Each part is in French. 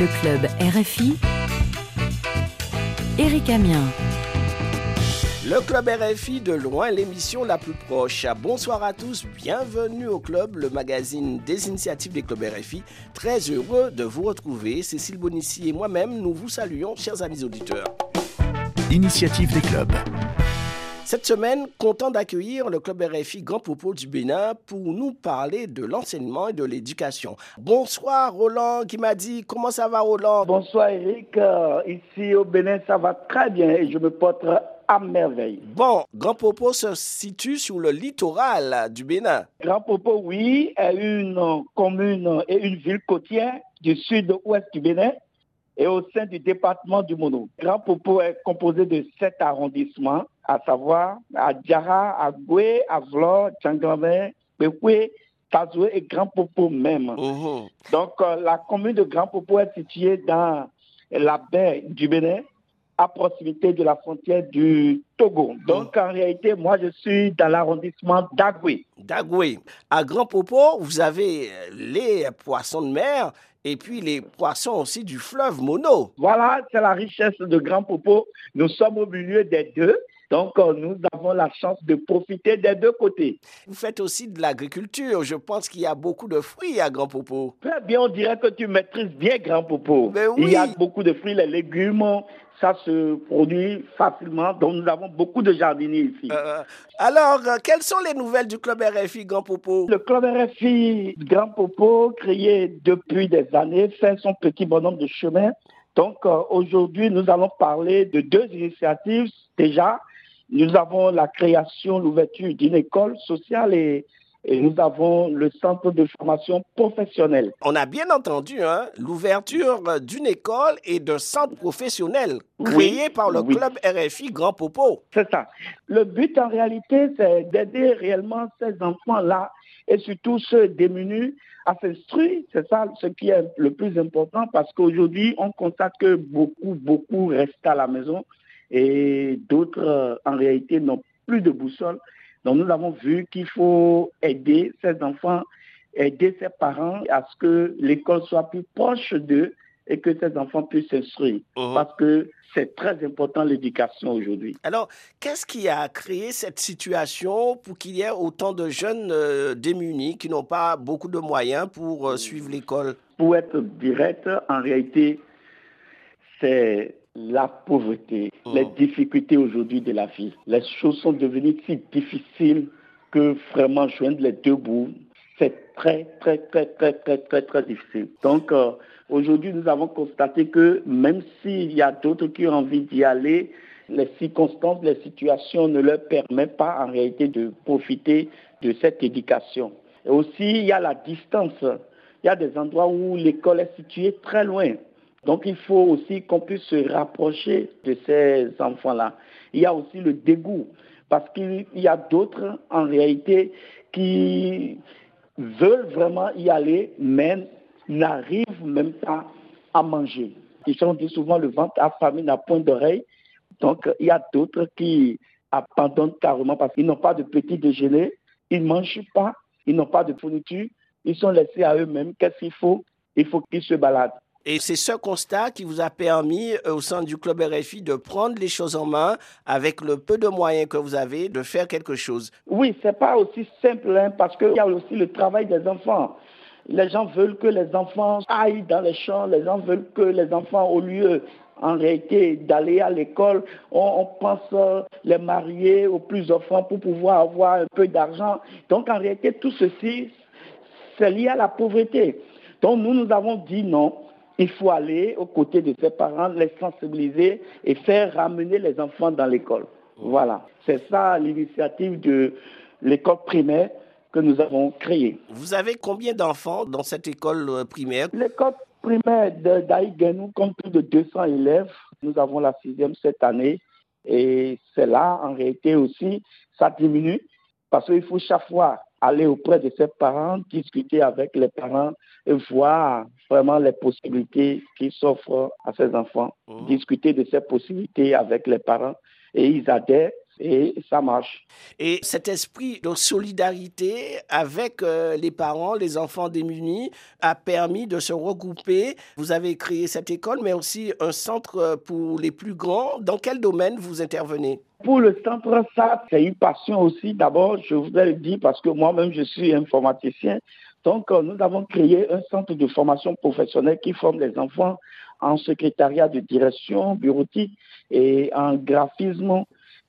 Le club RFI. Éric Amien. Le club RFI de loin, l'émission la plus proche. Bonsoir à tous, bienvenue au club, le magazine des initiatives des clubs RFI. Très heureux de vous retrouver. Cécile Bonissi et moi-même, nous vous saluons, chers amis auditeurs. Initiative des clubs. Cette semaine, content d'accueillir le club RFI Grand Popo du Bénin pour nous parler de l'enseignement et de l'éducation. Bonsoir Roland qui m'a dit comment ça va Roland? Bonsoir Eric, Euh, ici au Bénin ça va très bien et je me porte à merveille. Bon, Grand Popo se situe sur le littoral du Bénin. Grand Popo, oui, est une euh, commune et une ville côtière du sud-ouest du Bénin et au sein du département du Mono. Grand Popo est composé de sept arrondissements, à savoir Adjara, Agoué, Avlor, Tchangramé, Bekwe, Tazoué et Grand Popo même. Donc, euh, la commune de Grand Popo est située dans la baie du Bénin, à proximité de la frontière du Togo. Donc, en réalité, moi, je suis dans l'arrondissement d'Agoué. Dagoué. À Grand Popo, vous avez euh, les poissons de mer et puis les poissons aussi du fleuve Mono. Voilà, c'est la richesse de Grand Popo. Nous sommes au milieu des deux. Donc, euh, nous avons la chance de profiter des deux côtés. Vous faites aussi de l'agriculture. Je pense qu'il y a beaucoup de fruits à Grand Popo. Très bien, on dirait que tu maîtrises bien Grand Popo. Mais oui. Il y a beaucoup de fruits, les légumes, ça se produit facilement. Donc, nous avons beaucoup de jardiniers ici. Euh, alors, euh, quelles sont les nouvelles du club RFI Grand Popo? Le club RFI Grand Popo, créé depuis des années, fait son petit bonhomme de chemin. Donc aujourd'hui, nous allons parler de deux initiatives. Déjà, nous avons la création, l'ouverture d'une école sociale et, et nous avons le centre de formation professionnelle. On a bien entendu hein, l'ouverture d'une école et d'un centre professionnel Oui, créé par le oui. club RFI Grand Popo. C'est ça. Le but en réalité, c'est d'aider réellement ces enfants-là et surtout ceux démunis à s'instruire. C'est ça ce qui est le plus important parce qu'aujourd'hui, on constate que beaucoup, beaucoup restent à la maison et d'autres, euh, en réalité, n'ont plus de boussole. Donc, nous avons vu qu'il faut aider ces enfants, aider ces parents à ce que l'école soit plus proche d'eux et que ces enfants puissent s'instruire. Mhm. Parce que c'est très important l'éducation aujourd'hui. Alors, qu'est-ce qui a créé cette situation pour qu'il y ait autant de jeunes euh, démunis qui n'ont pas beaucoup de moyens pour euh, suivre l'école? Pour être direct, en réalité, c'est la pauvreté, Les difficultés aujourd'hui de la vie. Les choses sont devenues si difficiles que vraiment joindre les deux bouts, c'est très, très, très, très, très, très, très difficile. Donc, euh, aujourd'hui, nous avons constaté que même s'il y a d'autres qui ont envie d'y aller, les circonstances, les situations ne leur permettent pas en réalité de profiter de cette éducation. Et aussi, il y a la distance. Il y a des endroits où l'école est située très loin. Donc, il faut aussi qu'on puisse se rapprocher de ces enfants-là. Il y a aussi le dégoût, parce qu'il y a d'autres, en réalité, qui veulent vraiment y aller, mais n'arrivent même pas à manger. Ils ont dit souvent le ventre affamé n'a point d'oreille. Donc, il y a d'autres qui abandonnent carrément parce qu'ils n'ont pas de petit déjeuner, ils ne mangent pas, ils n'ont pas de fourniture, ils sont laissés à eux-mêmes. Qu'est-ce qu'il faut? Il faut qu'ils se baladent. Et c'est ce constat qui vous a permis, euh, au sein du club RFI, de prendre les choses en main avec le peu de moyens que vous avez, de faire quelque chose. Oui, c'est pas aussi simple hein, parce qu'il y a aussi le travail des enfants. Les gens veulent que les enfants aillent dans les champs, les gens veulent que les enfants, au lieu en réalité d'aller à l'école, on, pense euh, les marier aux plus enfants pour pouvoir avoir un peu d'argent. Donc en réalité, tout ceci, c'est lié à la pauvreté. Donc nous, nous avons dit non, il faut aller aux côtés de ses parents, les sensibiliser et faire ramener les enfants dans l'école. Voilà, c'est ça l'initiative de l'école primaire que nous avons créée. Vous avez combien d'enfants dans cette école euh, primaire? L'école primaire de d'Aïguenou compte plus de 200 élèves. Nous avons la sixième cette année et c'est là, en réalité aussi, ça diminue parce qu'il faut chaque fois aller auprès de ses parents, discuter avec les parents et voir vraiment les possibilités qui s'offrent à ces enfants, Mhm. discuter de ces possibilités avec les parents et ils adhèrent. et ça marche. Et cet esprit de solidarité avec euh, les parents, les enfants démunis, a permis de se regrouper. Vous avez créé cette école, mais aussi un centre euh, pour les plus grands. Dans quel domaine vous intervenez? Pour le centre, ça, c'est une passion aussi. D'abord, je voudrais le dire parce que moi-même, je suis informaticien. Donc, euh, nous avons créé un centre de formation professionnelle qui forme les enfants en secrétariat de direction bureautique et en graphisme,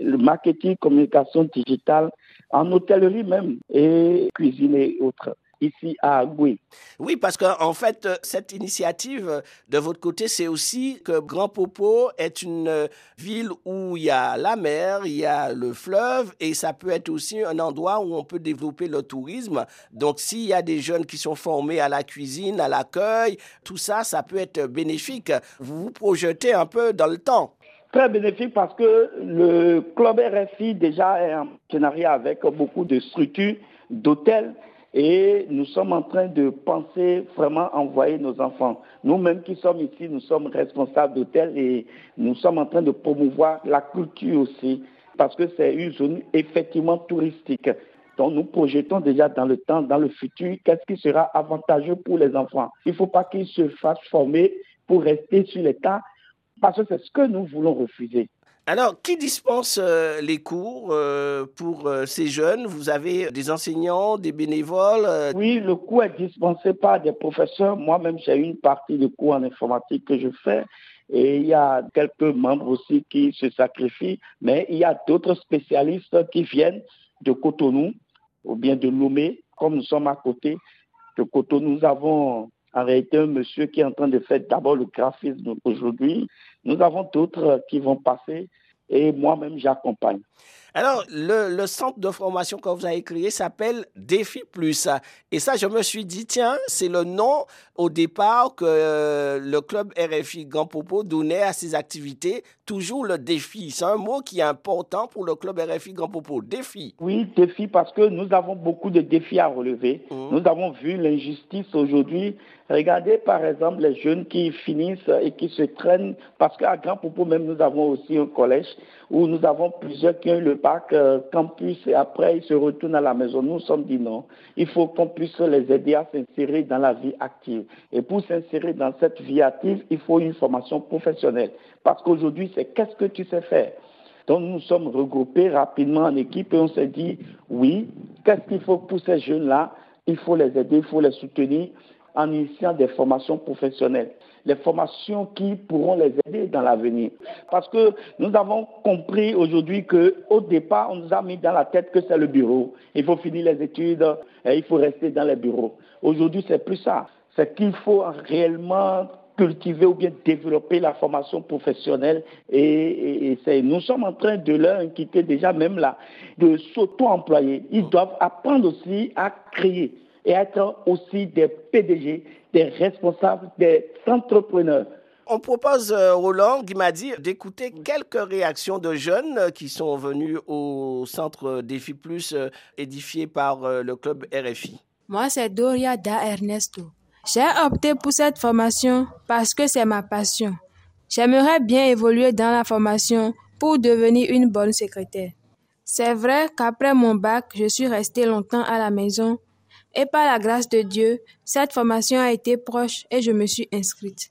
marketing, communication digitale, en hôtellerie même et cuisine et autres ici à Agui. Oui, parce qu'en fait, cette initiative de votre côté, c'est aussi que Grand Popo est une ville où il y a la mer, il y a le fleuve, et ça peut être aussi un endroit où on peut développer le tourisme. Donc, s'il y a des jeunes qui sont formés à la cuisine, à l'accueil, tout ça, ça peut être bénéfique. Vous vous projetez un peu dans le temps. Très bénéfique parce que le club RFI déjà est en partenariat avec beaucoup de structures d'hôtels et nous sommes en train de penser vraiment envoyer nos enfants. Nous-mêmes qui sommes ici, nous sommes responsables d'hôtels et nous sommes en train de promouvoir la culture aussi, parce que c'est une zone effectivement touristique. Donc nous projetons déjà dans le temps, dans le futur, qu'est-ce qui sera avantageux pour les enfants. Il ne faut pas qu'ils se fassent former pour rester sur l'État, parce que c'est ce que nous voulons refuser. Alors, qui dispense euh, les cours euh, pour euh, ces jeunes? Vous avez des enseignants, des bénévoles Oui, le cours est dispensé par des professeurs. Moi-même, j'ai une partie de cours en informatique que je fais. Et il y a quelques membres aussi qui se sacrifient, mais il y a d'autres spécialistes qui viennent de Cotonou ou bien de Lomé, comme nous sommes à côté de Cotonou. Nous avons en réalité un monsieur qui est en train de faire d'abord le graphisme aujourd'hui. Nous avons d'autres qui vont passer et moi-même j'accompagne. Alors, le, centre de formation que vous avez créé s'appelle Défi Plus. Et ça, je me suis dit, tiens, c'est le nom au départ que euh, le club RFI Grand-Popo donnait à ses activités. Toujours le défi. C'est un mot qui est important pour le club RFI Grand-Popo. Défi. Oui, défi parce que nous avons beaucoup de défis à relever. Mmh. Nous avons vu l'injustice aujourd'hui. Regardez par exemple les jeunes qui finissent et qui se traînent parce qu'à Grand-Popo même, nous avons aussi un collège où nous avons plusieurs qui ont le bac euh, campus et après ils se retournent à la maison. Nous nous sommes dit non, il faut qu'on puisse les aider à s'insérer dans la vie active. Et pour s'insérer dans cette vie active, il faut une formation professionnelle. Parce qu'aujourd'hui, c'est qu'est-ce que tu sais faire? Donc nous sommes regroupés rapidement en équipe et on s'est dit, oui, qu'est-ce qu'il faut pour ces jeunes-là? Il faut les aider, il faut les soutenir en initiant des formations professionnelles les formations qui pourront les aider dans l'avenir. Parce que nous avons compris aujourd'hui qu'au départ, on nous a mis dans la tête que c'est le bureau. Il faut finir les études et il faut rester dans les bureaux. Aujourd'hui, c'est plus ça. C'est qu'il faut réellement cultiver ou bien développer la formation professionnelle et, nous sommes en train de leur inquiéter déjà même là de s'auto-employer. Ils doivent apprendre aussi à créer et être aussi des PDG, des responsables, des entrepreneurs. On propose, euh, Roland Guimadi, d'écouter quelques réactions de jeunes qui sont venus au centre Défi Plus euh, édifié par euh, le club RFI. Moi, c'est Doria Da Ernesto. J'ai opté pour cette formation parce que c'est ma passion. J'aimerais bien évoluer dans la formation pour devenir une bonne secrétaire. C'est vrai qu'après mon bac, je suis restée longtemps à la maison et par la grâce de Dieu, cette formation a été proche et je me suis inscrite.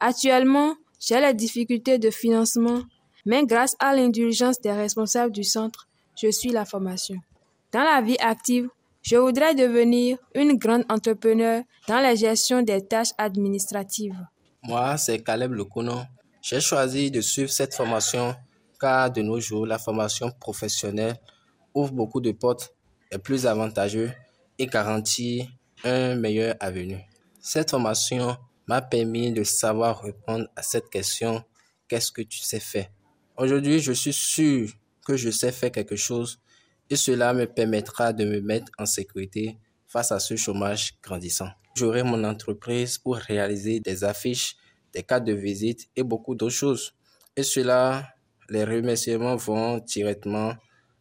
Actuellement, j'ai les difficultés de financement, mais grâce à l'indulgence des responsables du centre, je suis la formation. Dans la vie active, je voudrais devenir une grande entrepreneur dans la gestion des tâches administratives. Moi, c'est Caleb Lecono. J'ai choisi de suivre cette formation car de nos jours, la formation professionnelle ouvre beaucoup de portes, et plus avantageux et garantit un meilleur avenir. Cette formation m'a permis de savoir répondre à cette question qu'est-ce que tu sais faire? Aujourd'hui, je suis sûr que je sais faire quelque chose et cela me permettra de me mettre en sécurité face à ce chômage grandissant. J'aurai mon entreprise pour réaliser des affiches, des cartes de visite et beaucoup d'autres choses. Et cela, les remerciements vont directement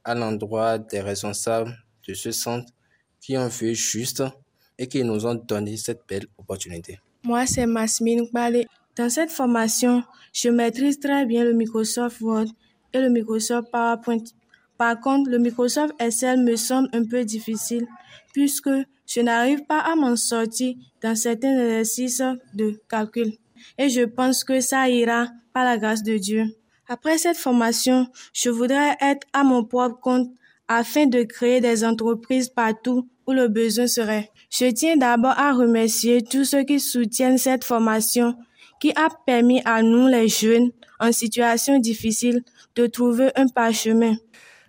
à l'endroit des responsables de ce centre qui ont fait juste et qui nous ont donné cette belle opportunité. Moi, c'est Masmine Kbale. Dans cette formation, je maîtrise très bien le Microsoft Word et le Microsoft PowerPoint. Par contre, le Microsoft Excel me semble un peu difficile puisque je n'arrive pas à m'en sortir dans certains exercices de calcul. Et je pense que ça ira par la grâce de Dieu. Après cette formation, je voudrais être à mon propre compte afin de créer des entreprises partout où le besoin serait. Je tiens d'abord à remercier tous ceux qui soutiennent cette formation qui a permis à nous les jeunes en situation difficile de trouver un parchemin.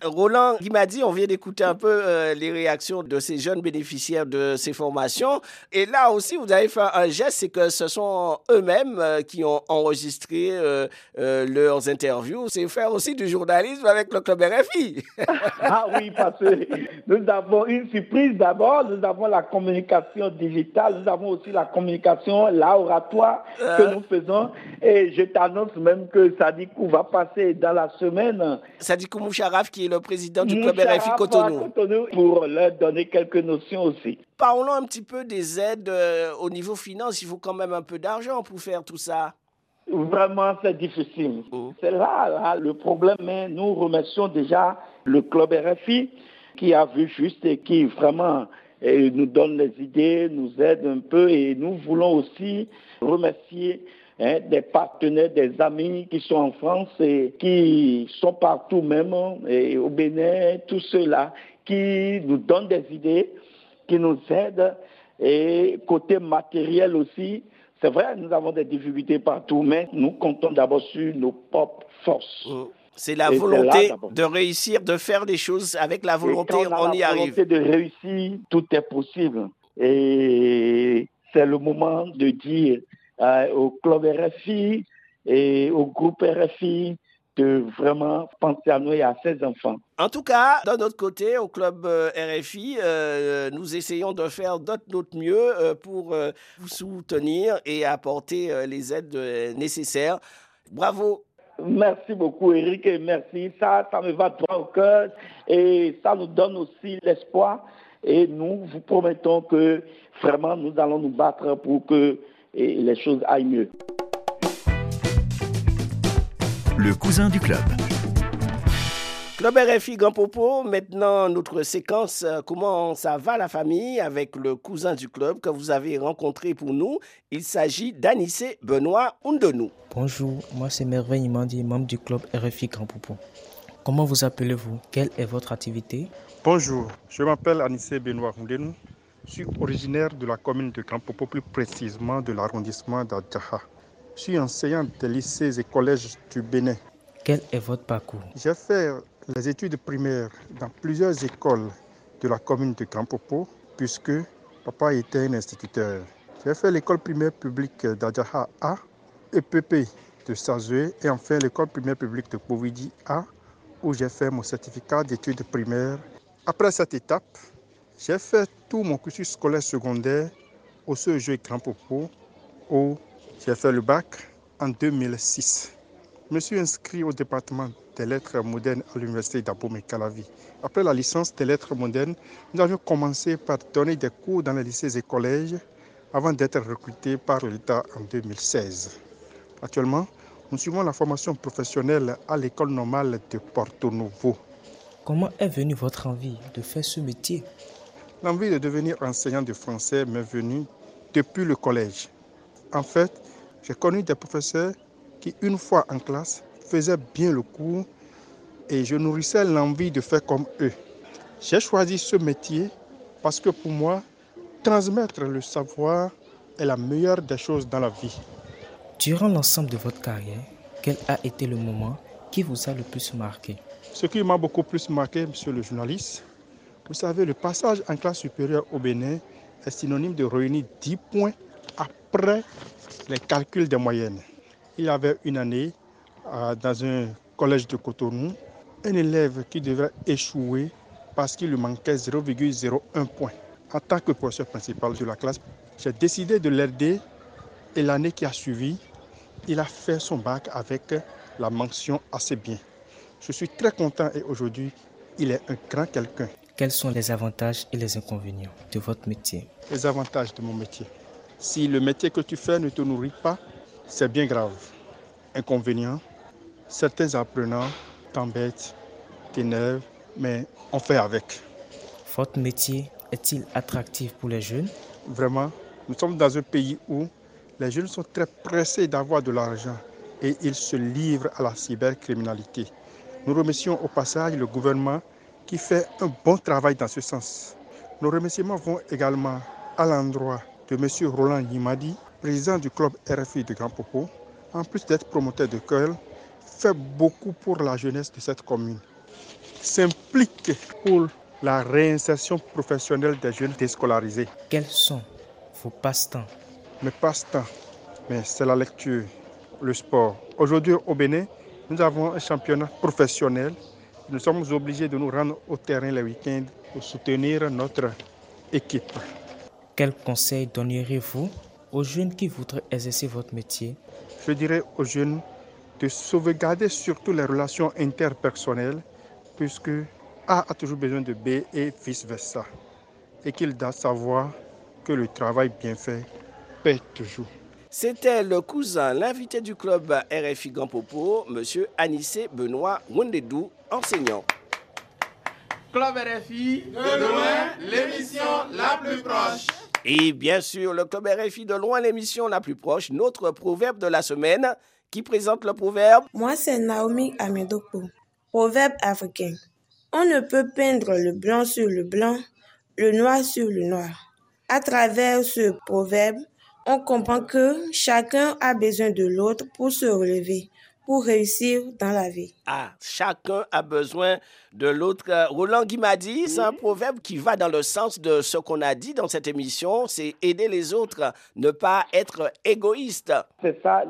Roland dit, on vient d'écouter un peu euh, les réactions de ces jeunes bénéficiaires de ces formations. Et là aussi, vous avez fait un geste, c'est que ce sont eux-mêmes euh, qui ont enregistré euh, leurs interviews. C'est faire aussi du journalisme avec le club RFI. ah oui, parce que nous avons une surprise d'abord. Nous avons la communication digitale. Nous avons aussi la communication, l'oratoire que nous faisons. Et je t'annonce même que Sadikou va passer dans la semaine. Sadikou Moucharaf, qui est le président du club RFI Cotonou. Pour leur donner quelques notions aussi. Parlons un petit peu des aides euh, au niveau finance. Il faut quand même un peu d'argent pour faire tout ça. Vraiment, c'est difficile. Oh. C'est là, le problème, mais nous remercions déjà le club RFI qui a vu juste et qui vraiment eh, nous donne les idées, nous aide un peu et nous voulons aussi remercier Hein, des partenaires, des amis qui sont en France et qui sont partout même, et au Bénin, tous ceux-là qui nous donnent des idées, qui nous aident. Et côté matériel aussi, c'est vrai, nous avons des difficultés partout, mais nous comptons d'abord sur nos propres forces. Mmh. C'est la volonté de réussir, de faire des choses avec la volonté, on, on, y arrive. La volonté de réussir, tout est possible. Et c'est le moment de dire euh, au club RFI et au groupe RFI de vraiment penser à nous et à ces enfants. En tout cas, d'un autre côté, au club euh, RFI, euh, nous essayons de faire notre mieux pour vous soutenir et apporter les aides nécessaires. Bravo. Merci beaucoup, Eric, et merci. Ça, ça me va droit au cœur et ça nous donne aussi l'espoir. Et nous vous promettons que vraiment nous allons nous battre pour que et les choses aillent mieux. Le cousin du club. Club RFI Grand Popo, maintenant notre séquence euh, Comment ça va la famille avec le cousin du club que vous avez rencontré pour nous. Il s'agit d'Anissé Benoît Undenou. Bonjour, moi c'est Merveille Imandi, membre du club RFI Grand Popo. Comment vous appelez-vous? Quelle est votre activité? Bonjour, je m'appelle Anissé Benoît Undenou. Je suis originaire de la commune de Campopo, plus précisément de l'arrondissement d'Adjaha. Je suis enseignant des lycées et collèges du Bénin. Quel est votre parcours? J'ai fait les études primaires dans plusieurs écoles de la commune de Campopo, puisque papa était un instituteur. J'ai fait l'école primaire publique d'Adjaha A, EPP de Sazoué et enfin l'école primaire publique de Povidi A, où j'ai fait mon certificat d'études primaires. Après cette étape, j'ai fait tout mon cursus scolaire secondaire au CEG Grand Popo où j'ai fait le bac en 2006. Je me suis inscrit au département des lettres modernes à l'université d'Abomey Calavi. Après la licence des lettres modernes, nous avions commencé par donner des cours dans les lycées et collèges avant d'être recrutés par l'État en 2016. Actuellement, nous suivons la formation professionnelle à l'école normale de Porto Novo. Comment est venue votre envie de faire ce métier? L'envie de devenir enseignant de français m'est venue depuis le collège. En fait, j'ai connu des professeurs qui, une fois en classe, faisaient bien le cours et je nourrissais l'envie de faire comme eux. J'ai choisi ce métier parce que pour moi, transmettre le savoir est la meilleure des choses dans la vie. Durant l'ensemble de votre carrière, quel a été le moment qui vous a le plus marqué? Ce qui m'a beaucoup plus marqué, monsieur le journaliste, vous savez, le passage en classe supérieure au Bénin est synonyme de réunir 10 points après les calculs des moyennes. Il y avait une année euh, dans un collège de Cotonou, un élève qui devait échouer parce qu'il lui manquait 0,01 point. En tant que professeur principal de la classe, j'ai décidé de l'aider et l'année qui a suivi, il a fait son bac avec la mention assez bien. Je suis très content et aujourd'hui, il est un grand quelqu'un. Quels sont les avantages et les inconvénients de votre métier Les avantages de mon métier. Si le métier que tu fais ne te nourrit pas, c'est bien grave. Inconvénients, certains apprenants t'embêtent, t'énervent mais on fait avec. Votre métier est-il attractif pour les jeunes Vraiment, nous sommes dans un pays où les jeunes sont très pressés d'avoir de l'argent et ils se livrent à la cybercriminalité. Nous remercions au passage le gouvernement qui fait un bon travail dans ce sens. Nos remerciements vont également à l'endroit de M. Roland Yimadi, président du club RFI de Grand Popo. En plus d'être promoteur de cœur, fait beaucoup pour la jeunesse de cette commune. S'implique pour la réinsertion professionnelle des jeunes déscolarisés. Quels sont vos passe-temps? Mes passe-temps, mais c'est la lecture, le sport. Aujourd'hui au Bénin, nous avons un championnat professionnel. Nous sommes obligés de nous rendre au terrain les week-ends pour soutenir notre équipe. Quel conseil donneriez-vous aux jeunes qui voudraient exercer votre métier? Je dirais aux jeunes de sauvegarder surtout les relations interpersonnelles, puisque A a toujours besoin de B et vice-versa. Et qu'ils doivent savoir que le travail bien fait paie toujours. C'était le cousin, l'invité du club RFI Gampopo, M. Anissé Benoît Wondedou, enseignant. Club RFI, de loin, l'émission la plus proche. Et bien sûr, le club RFI de loin, l'émission la plus proche, notre proverbe de la semaine. Qui présente le proverbe Moi, c'est Naomi Amedoko. Proverbe africain. On ne peut peindre le blanc sur le blanc, le noir sur le noir. À travers ce proverbe, on comprend que chacun a besoin de l'autre pour se relever, pour réussir dans la vie. Ah, chacun a besoin de l'autre. Roland Guimadi, c'est un proverbe qui va dans le sens de ce qu'on a dit dans cette émission, c'est aider les autres, ne pas être égoïste. C'est ça.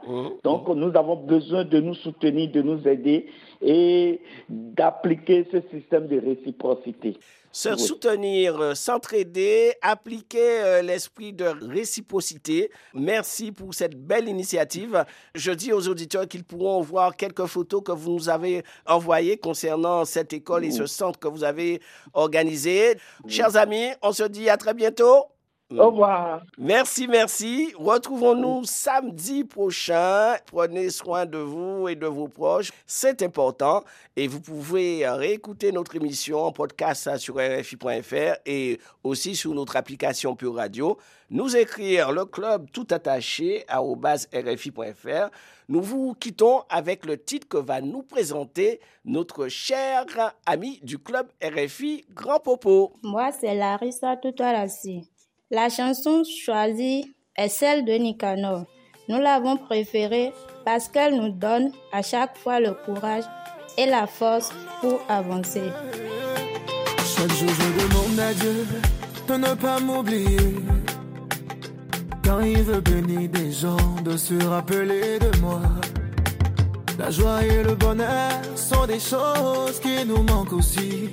Donc nous avons besoin de nous soutenir, de nous aider et d'appliquer ce système de réciprocité. Se soutenir, euh, s'entraider, appliquer euh, l'esprit de réciprocité. Merci pour cette belle initiative. Je dis aux auditeurs qu'ils pourront voir quelques photos que vous nous avez envoyées concernant cette école et ce centre que vous avez organisé. Chers amis, on se dit à très bientôt. Au revoir. Merci, merci. Retrouvons-nous samedi prochain. Prenez soin de vous et de vos proches. C'est important. Et vous pouvez réécouter notre émission en podcast sur RFI.fr et aussi sur notre application Pure Radio. Nous écrire le club tout attaché à RFI.fr. Nous vous quittons avec le titre que va nous présenter notre cher ami du club RFI, Grand Popo. Moi, c'est Larissa Toutoirassi. La chanson choisie est celle de Nicanor. Nous l'avons préférée parce qu'elle nous donne à chaque fois le courage et la force pour avancer. Chaque jour je demande à Dieu de ne pas m'oublier. Quand il veut bénir des gens, de se rappeler de moi. La joie et le bonheur sont des choses qui nous manquent aussi.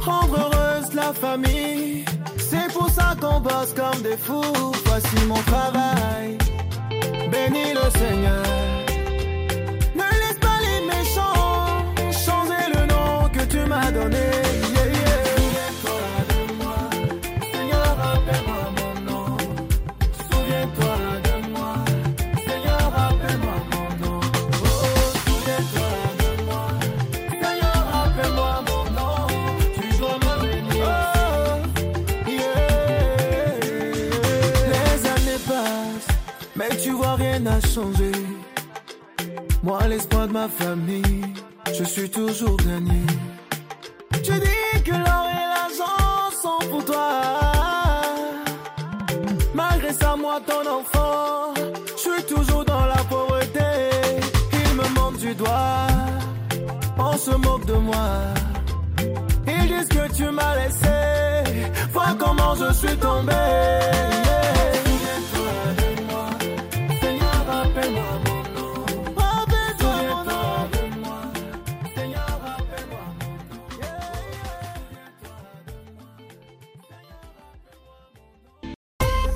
Rendre heureuse la famille, pour ça qu'on bosse comme des fous. Voici mon travail. Bénis le Seigneur. Moi, l'espoir de ma famille, je suis toujours gagné. Tu dis que l'or et l'argent sont pour toi. Malgré ça, moi, ton enfant, je suis toujours dans la pauvreté. Ils me montrent du doigt, on se moque de moi. Ils disent que tu m'as laissé, vois comment je suis tombé.